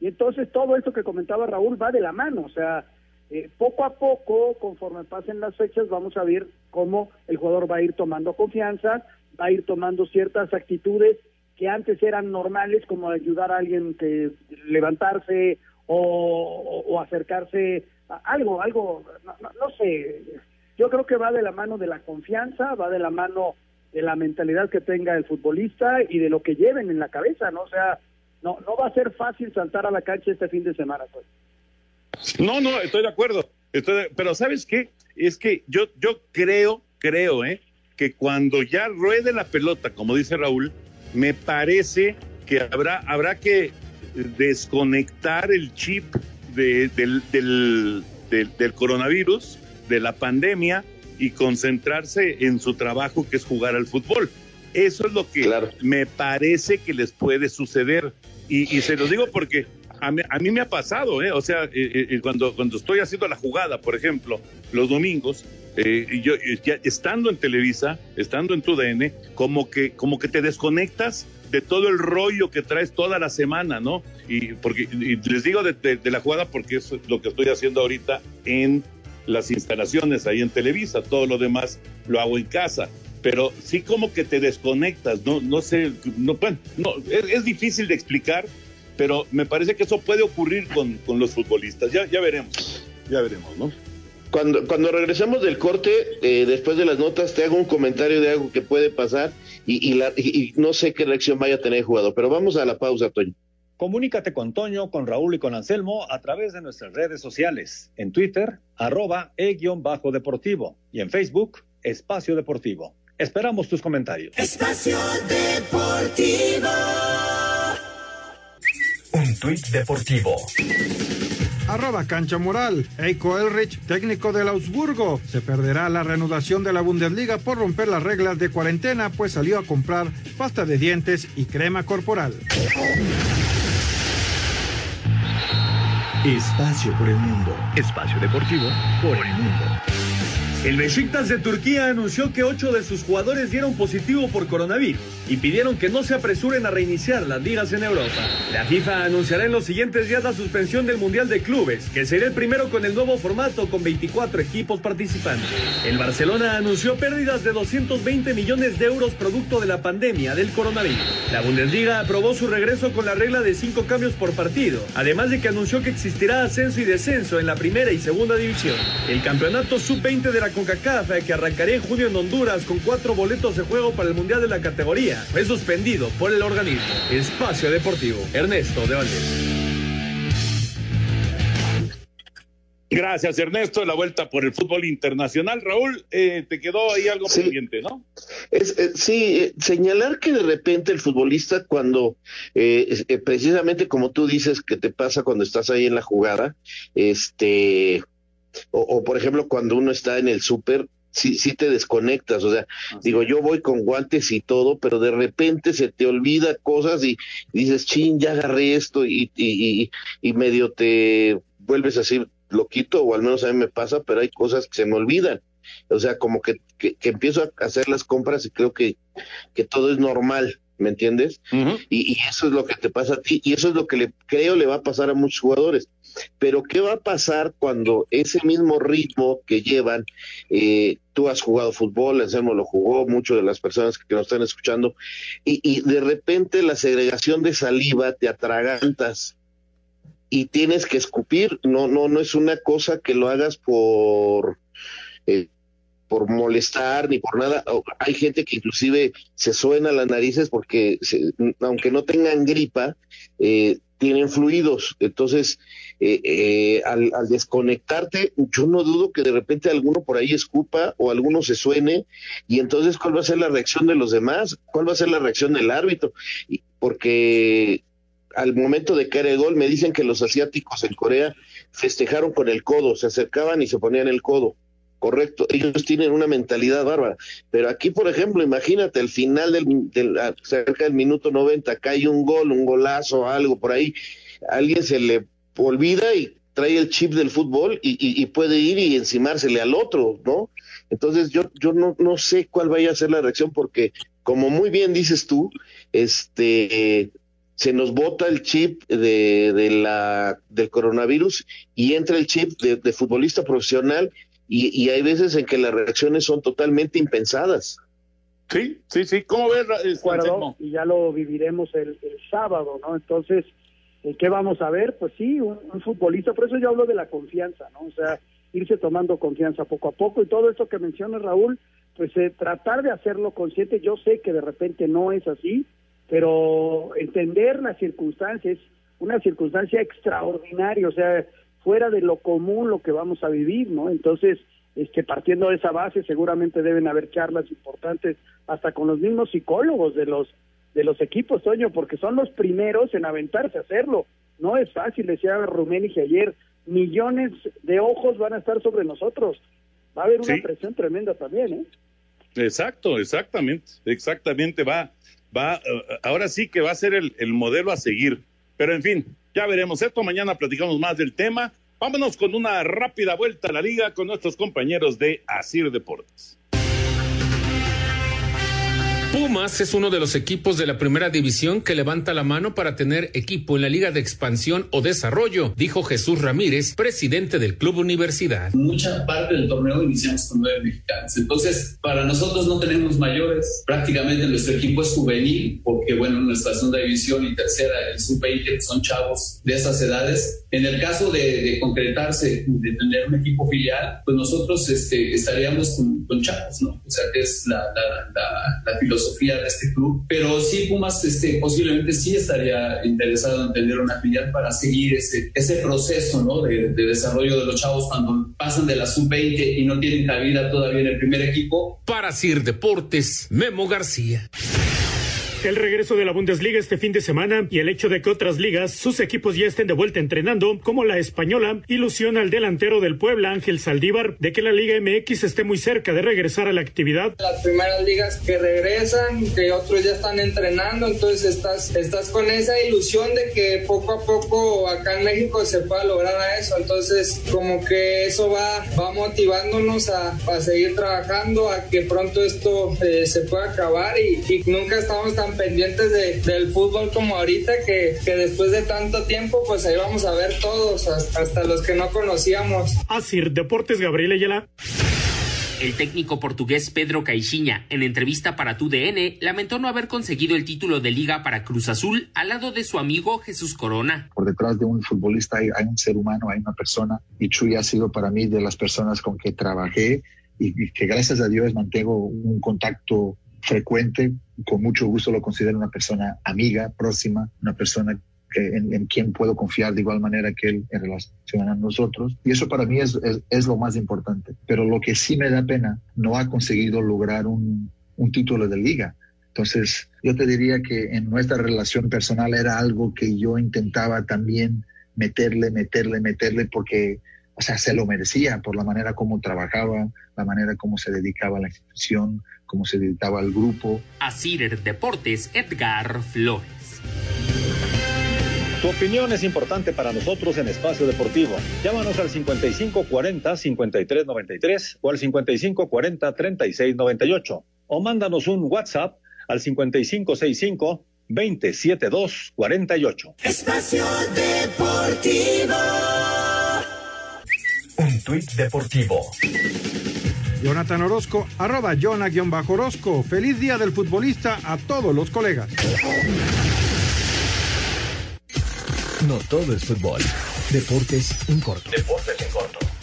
Y entonces todo esto que comentaba Raúl va de la mano, o sea, eh, poco a poco, conforme pasen las fechas, vamos a ver cómo el jugador va a ir tomando confianza, va a ir tomando ciertas actitudes que antes eran normales, como ayudar a alguien que levantarse o, acercarse a algo, algo, no sé, yo creo que va de la mano de la confianza, va de la mano de la mentalidad que tenga el futbolista y de lo que lleven en la cabeza, ¿no? O sea, no, no va a ser fácil saltar a la cancha este fin de semana. Pues. No, no, estoy de acuerdo. Estoy pero ¿sabes qué? Es que yo, yo creo, creo, ¿eh? Que cuando ya ruede la pelota, como dice Raúl, me parece que habrá, habrá que desconectar el chip de, del, del, del coronavirus, de la pandemia, y concentrarse en su trabajo que es jugar al fútbol. Eso es lo que me parece que les puede suceder. Y, se lo digo porque a mí, a mí, me ha pasado, ¿eh? O sea, eh, eh, cuando, cuando estoy haciendo la jugada, por ejemplo, los domingos, eh, yo ya estando en Televisa, estando en tu DN, como que, como que te desconectas de todo el rollo que traes toda la semana, ¿no? Y porque les digo de, de, la jugada porque es lo que estoy haciendo ahorita en las instalaciones ahí en Televisa, todo lo demás lo hago en casa. Pero sí como que te desconectas, no, no sé, no, no es, difícil de explicar, pero me parece que eso puede ocurrir con, con los futbolistas. Ya, ya veremos, ya veremos, ¿no? Cuando, cuando regresemos del corte, eh, después de las notas, te hago un comentario de algo que puede pasar y, y, la, y no sé qué reacción vaya a tener el jugador, pero vamos a la pausa, Toño. Comunícate con Toño, con Raúl y con Anselmo a través de nuestras redes sociales. En Twitter, arroba e-deportivo. Y en Facebook, Espacio Deportivo. Esperamos tus comentarios. Espacio Deportivo. Un tuit deportivo. Arroba cancha moral. Eiko Elrich, técnico del Augsburgo, se perderá la reanudación de la Bundesliga por romper las reglas de cuarentena, pues salió a comprar pasta de dientes y crema corporal. Espacio por el mundo. Espacio deportivo por el mundo. El Besiktas de Turquía anunció que ocho de sus jugadores dieron positivo por coronavirus y pidieron que no se apresuren a reiniciar las ligas en Europa. La FIFA anunciará en los siguientes días la suspensión del Mundial de Clubes, que será el primero con el nuevo formato con 24 equipos participantes. El Barcelona anunció pérdidas de 220 millones de euros producto de la pandemia del coronavirus. La Bundesliga aprobó su regreso con la regla de cinco cambios por partido, además de que anunció que existirá ascenso y descenso en la primera y segunda división. El campeonato sub-20 de la CONCACAF, que arrancaría en junio en Honduras con cuatro boletos de juego para el Mundial de la categoría, fue suspendido por el organismo. Espacio Deportivo, Ernesto de Valdés. Gracias, Ernesto. La vuelta por el fútbol internacional. Raúl, eh, te quedó ahí algo pendiente, ¿no? Es, eh, sí, eh, señalar que de repente el futbolista, cuando precisamente como tú dices que te pasa cuando estás ahí en la jugada, este, o, por ejemplo, cuando uno está en el súper, sí, sí te desconectas, o sea, digo, yo voy con guantes y todo, pero de repente se te olvida cosas y, dices, chin, ya agarré esto y, y, y, medio te vuelves así loquito, o al menos a mí me pasa, pero hay cosas que se me olvidan. O sea, como que, que, empiezo a hacer las compras y creo que, que todo es normal, ¿me entiendes? y, y, eso es lo que te pasa a ti, y eso es lo que le creo le va a pasar a muchos jugadores. Pero ¿qué va a pasar cuando ese mismo ritmo que llevan, eh, tú has jugado fútbol, Anselmo lo jugó, muchas de las personas que nos están escuchando, y, de repente la segregación de saliva te atragantas y tienes que escupir, no, no, no es una cosa que lo hagas por... Eh, por molestar ni por nada. Hay gente que inclusive se suena las narices porque, aunque no tengan gripa, eh, tienen fluidos. Entonces, eh, eh, al, desconectarte, yo no dudo que de repente alguno por ahí escupa o alguno se suene, y entonces, ¿cuál va a ser la reacción de los demás? ¿Cuál va a ser la reacción del árbitro? porque al momento de caer el gol, me dicen que los asiáticos en Corea festejaron con el codo, se acercaban y se ponían el codo. Correcto, ellos tienen una mentalidad bárbara. Pero aquí, por ejemplo, imagínate, el final del, cerca del minuto 90, cae un gol, un golazo, algo por ahí, alguien se le olvida y trae el chip del fútbol y, puede ir y encimársele al otro, ¿no? Entonces yo, yo no, no sé cuál vaya a ser la reacción porque, como muy bien dices tú, este se nos bota el chip de, de la, del coronavirus y entra el chip de, futbolista profesional y, hay veces en que las reacciones son totalmente impensadas. Sí, sí, sí. ¿Cómo ves? Acuerdo, y ya lo viviremos el, sábado, ¿no? Entonces, eh, ¿qué vamos a ver? Pues sí, un, futbolista, por eso yo hablo de la confianza, ¿no? O sea, irse tomando confianza poco a poco y todo esto que menciona Raúl, pues eh, tratar de hacerlo consciente. Yo sé que de repente no es así, pero entender las circunstancias, una circunstancia extraordinaria, o sea, fuera de lo común lo que vamos a vivir, ¿no? Entonces, este, partiendo de esa base, seguramente deben haber charlas importantes hasta con los mismos psicólogos de los de los equipos, Toño, porque son los primeros en aventarse a hacerlo. No es fácil, decía Ruménige ayer, millones de ojos van a estar sobre nosotros. Va a haber una presión tremenda también, ¿eh? Exacto, exactamente, exactamente va va, eh, ahora sí que va a ser el, el modelo a seguir. Pero en fin, ya veremos esto. Mañana platicamos más del tema. Vámonos con una rápida vuelta a la liga con nuestros compañeros de Asir Deportes. Pumas es uno de los equipos de la primera división que levanta la mano para tener equipo en la Liga de Expansión o Desarrollo, dijo Jesús Ramírez, presidente del Club Universidad. Mucha parte del torneo iniciamos con nueve mexicanos. Entonces, para nosotros no tenemos mayores. Prácticamente nuestro equipo es juvenil, porque, bueno, nuestra segunda división y tercera, el sub-20, son chavos de esas edades. En el caso de, concretarse, de tener un equipo filial, pues nosotros este, estaríamos con, chavos, ¿no? O sea, que es la, la, la filosofía de este club, pero sí Pumas este, posiblemente sí estaría interesado en tener una filial para seguir ese, ese proceso ¿no? de, de desarrollo de los chavos cuando pasan de la sub-20 y no tienen cabida todavía en el primer equipo. Para Sir Deportes, Memo García. El regreso de la Bundesliga este fin de semana y el hecho de que otras ligas, sus equipos ya estén de vuelta entrenando, como la española, ilusiona al delantero del Puebla, Ángel Saldívar, de que la Liga MX esté muy cerca de regresar a la actividad. Las primeras ligas que regresan, que otros ya están entrenando, entonces estás, estás con esa ilusión de que poco a poco acá en México se pueda lograr a eso. Entonces, como que eso va, va motivándonos a, a seguir trabajando, a que pronto esto eh, se pueda acabar y, y nunca estamos tan pendientes de, del fútbol como ahorita, que, que, después de tanto tiempo, pues ahí vamos a ver todos, hasta, los que no conocíamos. Así, Deportes Gabriel Ayala. El técnico portugués Pedro Caixinha, en entrevista para TUDN, lamentó no haber conseguido el título de liga para Cruz Azul al lado de su amigo Jesús Corona. Por detrás de un futbolista hay, hay un ser humano, hay una persona, y Chuy ha sido para mí de las personas con que trabajé y que gracias a Dios mantengo un contacto frecuente, con mucho gusto lo considero una persona amiga, próxima, una persona en, quien puedo confiar de igual manera que él en relación a nosotros. Y eso para mí es, es, lo más importante. Pero lo que sí me da pena, no ha conseguido lograr un, un título de liga. Entonces, yo te diría que en nuestra relación personal era algo que yo intentaba también meterle, meterle, meterle, porque, o sea, se lo merecía por la manera como trabajaba, la manera como se dedicaba a la institución, cómo se editaba el grupo. Asir Deportes, Edgar Flores. Tu opinión es importante para nosotros en Espacio Deportivo. Llámanos al 5540-5393 o al 5540-3698 o mándanos un WhatsApp al 5565-27248. Espacio Deportivo. Un tuit deportivo Jonathan Orozco, arroba Jonah-Orozco. Feliz día del futbolista a todos los colegas. No todo es fútbol. Deportes en corto. Deportes en corto.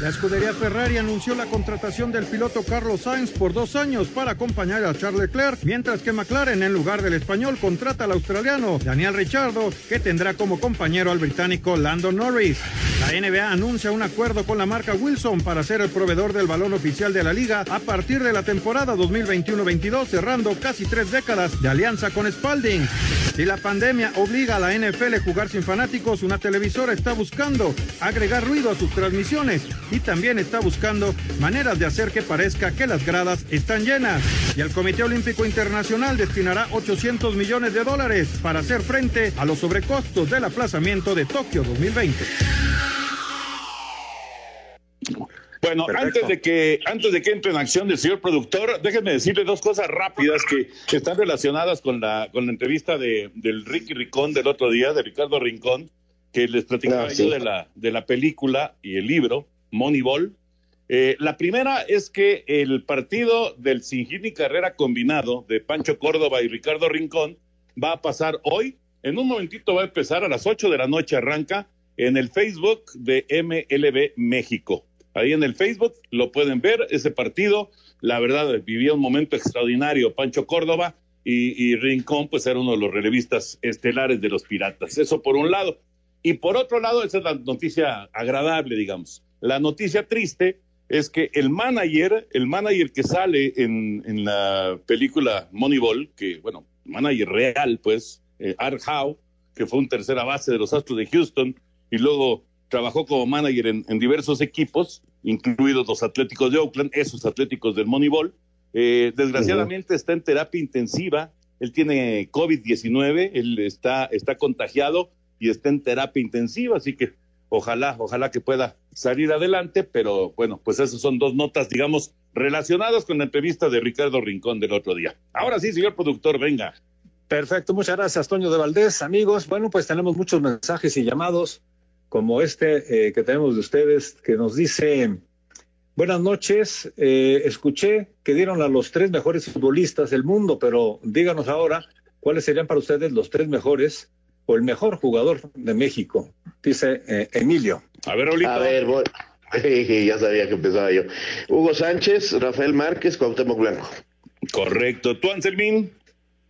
La escudería Ferrari anunció la contratación del piloto Carlos Sainz por dos años para acompañar a Charles Leclerc, mientras que McLaren en lugar del español contrata al australiano Daniel Ricciardo, que tendrá como compañero al británico Lando Norris. La NBA anuncia un acuerdo con la marca Wilson para ser el proveedor del balón oficial de la liga a partir de la temporada 2021-22, cerrando casi tres décadas de alianza con Spalding. Si la pandemia obliga a la NFL a jugar sin fanáticos, una televisora está buscando agregar ruido a sus transmisiones y también está buscando maneras de hacer que parezca que las gradas están llenas. Y el Comité Olímpico Internacional destinará 800 millones de dólares para hacer frente a los sobrecostos del aplazamiento de Tokio 2020. Bueno, antes de que antes de que entre en acción el señor productor, déjenme decirle dos cosas rápidas que, están relacionadas con la con la entrevista de, del Ricky Ricón del otro día, de Ricardo Rincón, que les platicaba Ah, sí. yo de la de la película y el libro Moneyball. Eh, la primera es que el partido del Singini Carrera combinado de Pancho Córdoba y Ricardo Rincón va a pasar hoy. En un momentito va a empezar a las 8 de la noche, arranca en el Facebook de MLB México. Ahí en el Facebook lo pueden ver, ese partido. La verdad, vivía un momento extraordinario Pancho Córdoba y, y Rincón, pues era uno de los relevistas estelares de los Piratas. Eso por un lado. Y por otro lado, esa es la noticia agradable, digamos. La noticia triste es que el manager, el manager que sale en, en la película Moneyball, que, bueno, manager real, pues, eh, Art Howe, que fue un tercera base de los Astros de Houston, y luego trabajó como manager en, en diversos equipos, incluidos los Atléticos de Oakland, esos Atléticos del Moneyball. Eh, desgraciadamente está en terapia intensiva, él tiene COVID-19, él está, está contagiado y está en terapia intensiva, así que ojalá, ojalá que pueda salir adelante, pero bueno, pues esas son dos notas, digamos, relacionadas con la entrevista de Ricardo Rincón del otro día. Ahora sí, señor productor, venga. Perfecto, muchas gracias, Toño de Valdés. Amigos, bueno, pues tenemos muchos mensajes y llamados, como este eh, que tenemos de ustedes, que nos dice, buenas noches, eh, escuché que dieron a los tres mejores futbolistas del mundo, pero díganos ahora, ¿cuáles serían para ustedes los tres mejores o el mejor jugador de México? Dice eh, Emilio. A ver, A ver, voy. (laughs) ya sabía que empezaba yo. Hugo Sánchez, Rafael Márquez, Cuauhtémoc Blanco. Correcto. ¿Tú, Anselmín?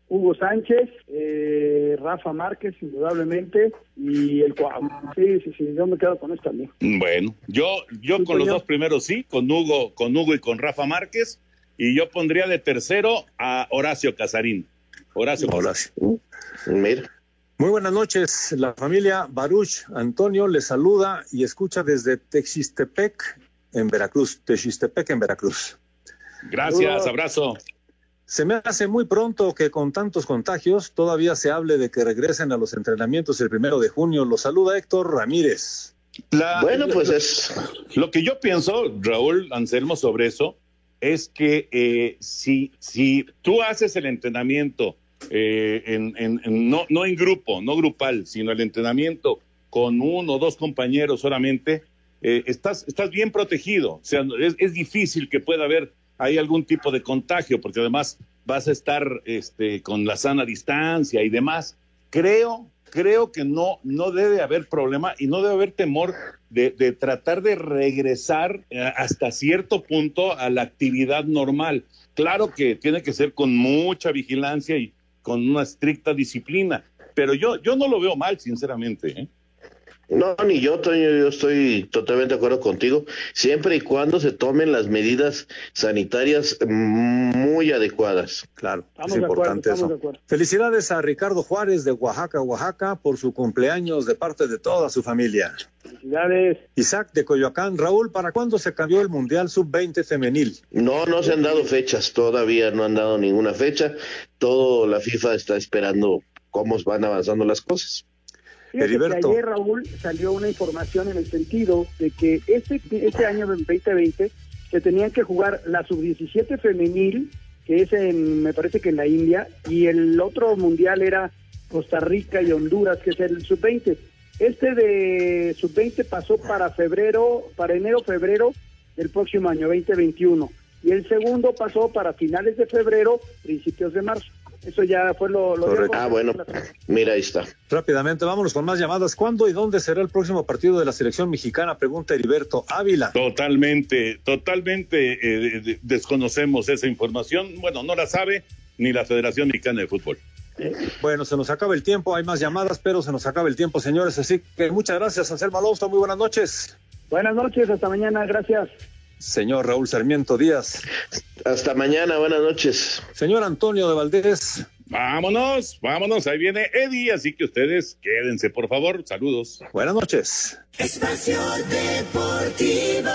Hugo Sánchez, eh, Rafa Márquez, indudablemente, y el Cuau. Sí, sí, sí, yo me quedo con esto también. Bueno, yo, yo con los dos primeros sí, con Hugo, con Hugo y con Rafa Márquez, y yo pondría de tercero a Horacio Casarín. Horacio. Horacio. Mira. Muy buenas noches, la familia Baruch Antonio les saluda y escucha desde Texistepec, en Veracruz. Texistepec, en Veracruz. Gracias, abrazo. Se me hace muy pronto que con tantos contagios todavía se hable de que regresen a los entrenamientos el primero de junio. Los saluda Héctor Ramírez. La- Bueno, pues es. Lo que yo pienso, Raúl Anselmo, sobre eso, es que eh, si, si tú haces el entrenamiento eh, en, no, no en grupo, no grupal, sino el entrenamiento con uno o dos compañeros solamente, eh, estás, estás bien protegido. O sea, es, es difícil que pueda haber ahí algún tipo de contagio, porque además vas a estar este, con la sana distancia y demás. Creo, creo que no, no debe haber problema y no debe haber temor de, de tratar de regresar eh, hasta cierto punto a la actividad normal. Claro que tiene que ser con mucha vigilancia y con una estricta disciplina, pero yo, yo no lo veo mal, sinceramente. ¿eh? No, ni yo, Toño, yo estoy totalmente de acuerdo contigo, siempre y cuando se tomen las medidas sanitarias muy adecuadas. Claro, Estamos es de acuerdo, importante eso. Felicidades a Ricardo Juárez de Oaxaca, Oaxaca, por su cumpleaños de parte de toda su familia. Felicidades. Isaac de Coyoacán. Raúl, ¿para cuándo se cambió el Mundial Sub-20 femenil? No, no se han dado fechas, todavía no han dado ninguna fecha. Todo la FIFA está esperando cómo van avanzando las cosas. Heriberto. ayer, Raúl, salió una información en el sentido de que este, este año del 2020 se tenían que jugar la sub-17 femenil, que es en, me parece que en la India, y el otro mundial era Costa Rica y Honduras, que es el sub-20. Este de sub-20 pasó para febrero, para enero, febrero del próximo año, 2021. Y el segundo pasó para finales de febrero, principios de marzo. Eso ya fue lo... lo Correcto. Ah, bueno, mira, ahí está. Rápidamente, vámonos con más llamadas. ¿Cuándo y dónde será el próximo partido de la selección mexicana? Pregunta Heriberto Ávila. Totalmente, totalmente eh, de- desconocemos esa información. Bueno, no la sabe ni la Federación Mexicana de Fútbol. Bueno, se nos acaba el tiempo, hay más llamadas, pero se nos acaba el tiempo, señores. Así que muchas gracias, Anselmo Alonso. Muy buenas noches. Buenas noches, hasta mañana, gracias. Señor Raúl Sarmiento Díaz. Hasta mañana, buenas noches. Señor Antonio de Valdés. Vámonos, vámonos, ahí viene Eddie, así que ustedes quédense, por favor. Saludos. Buenas noches. Espacio Deportivo.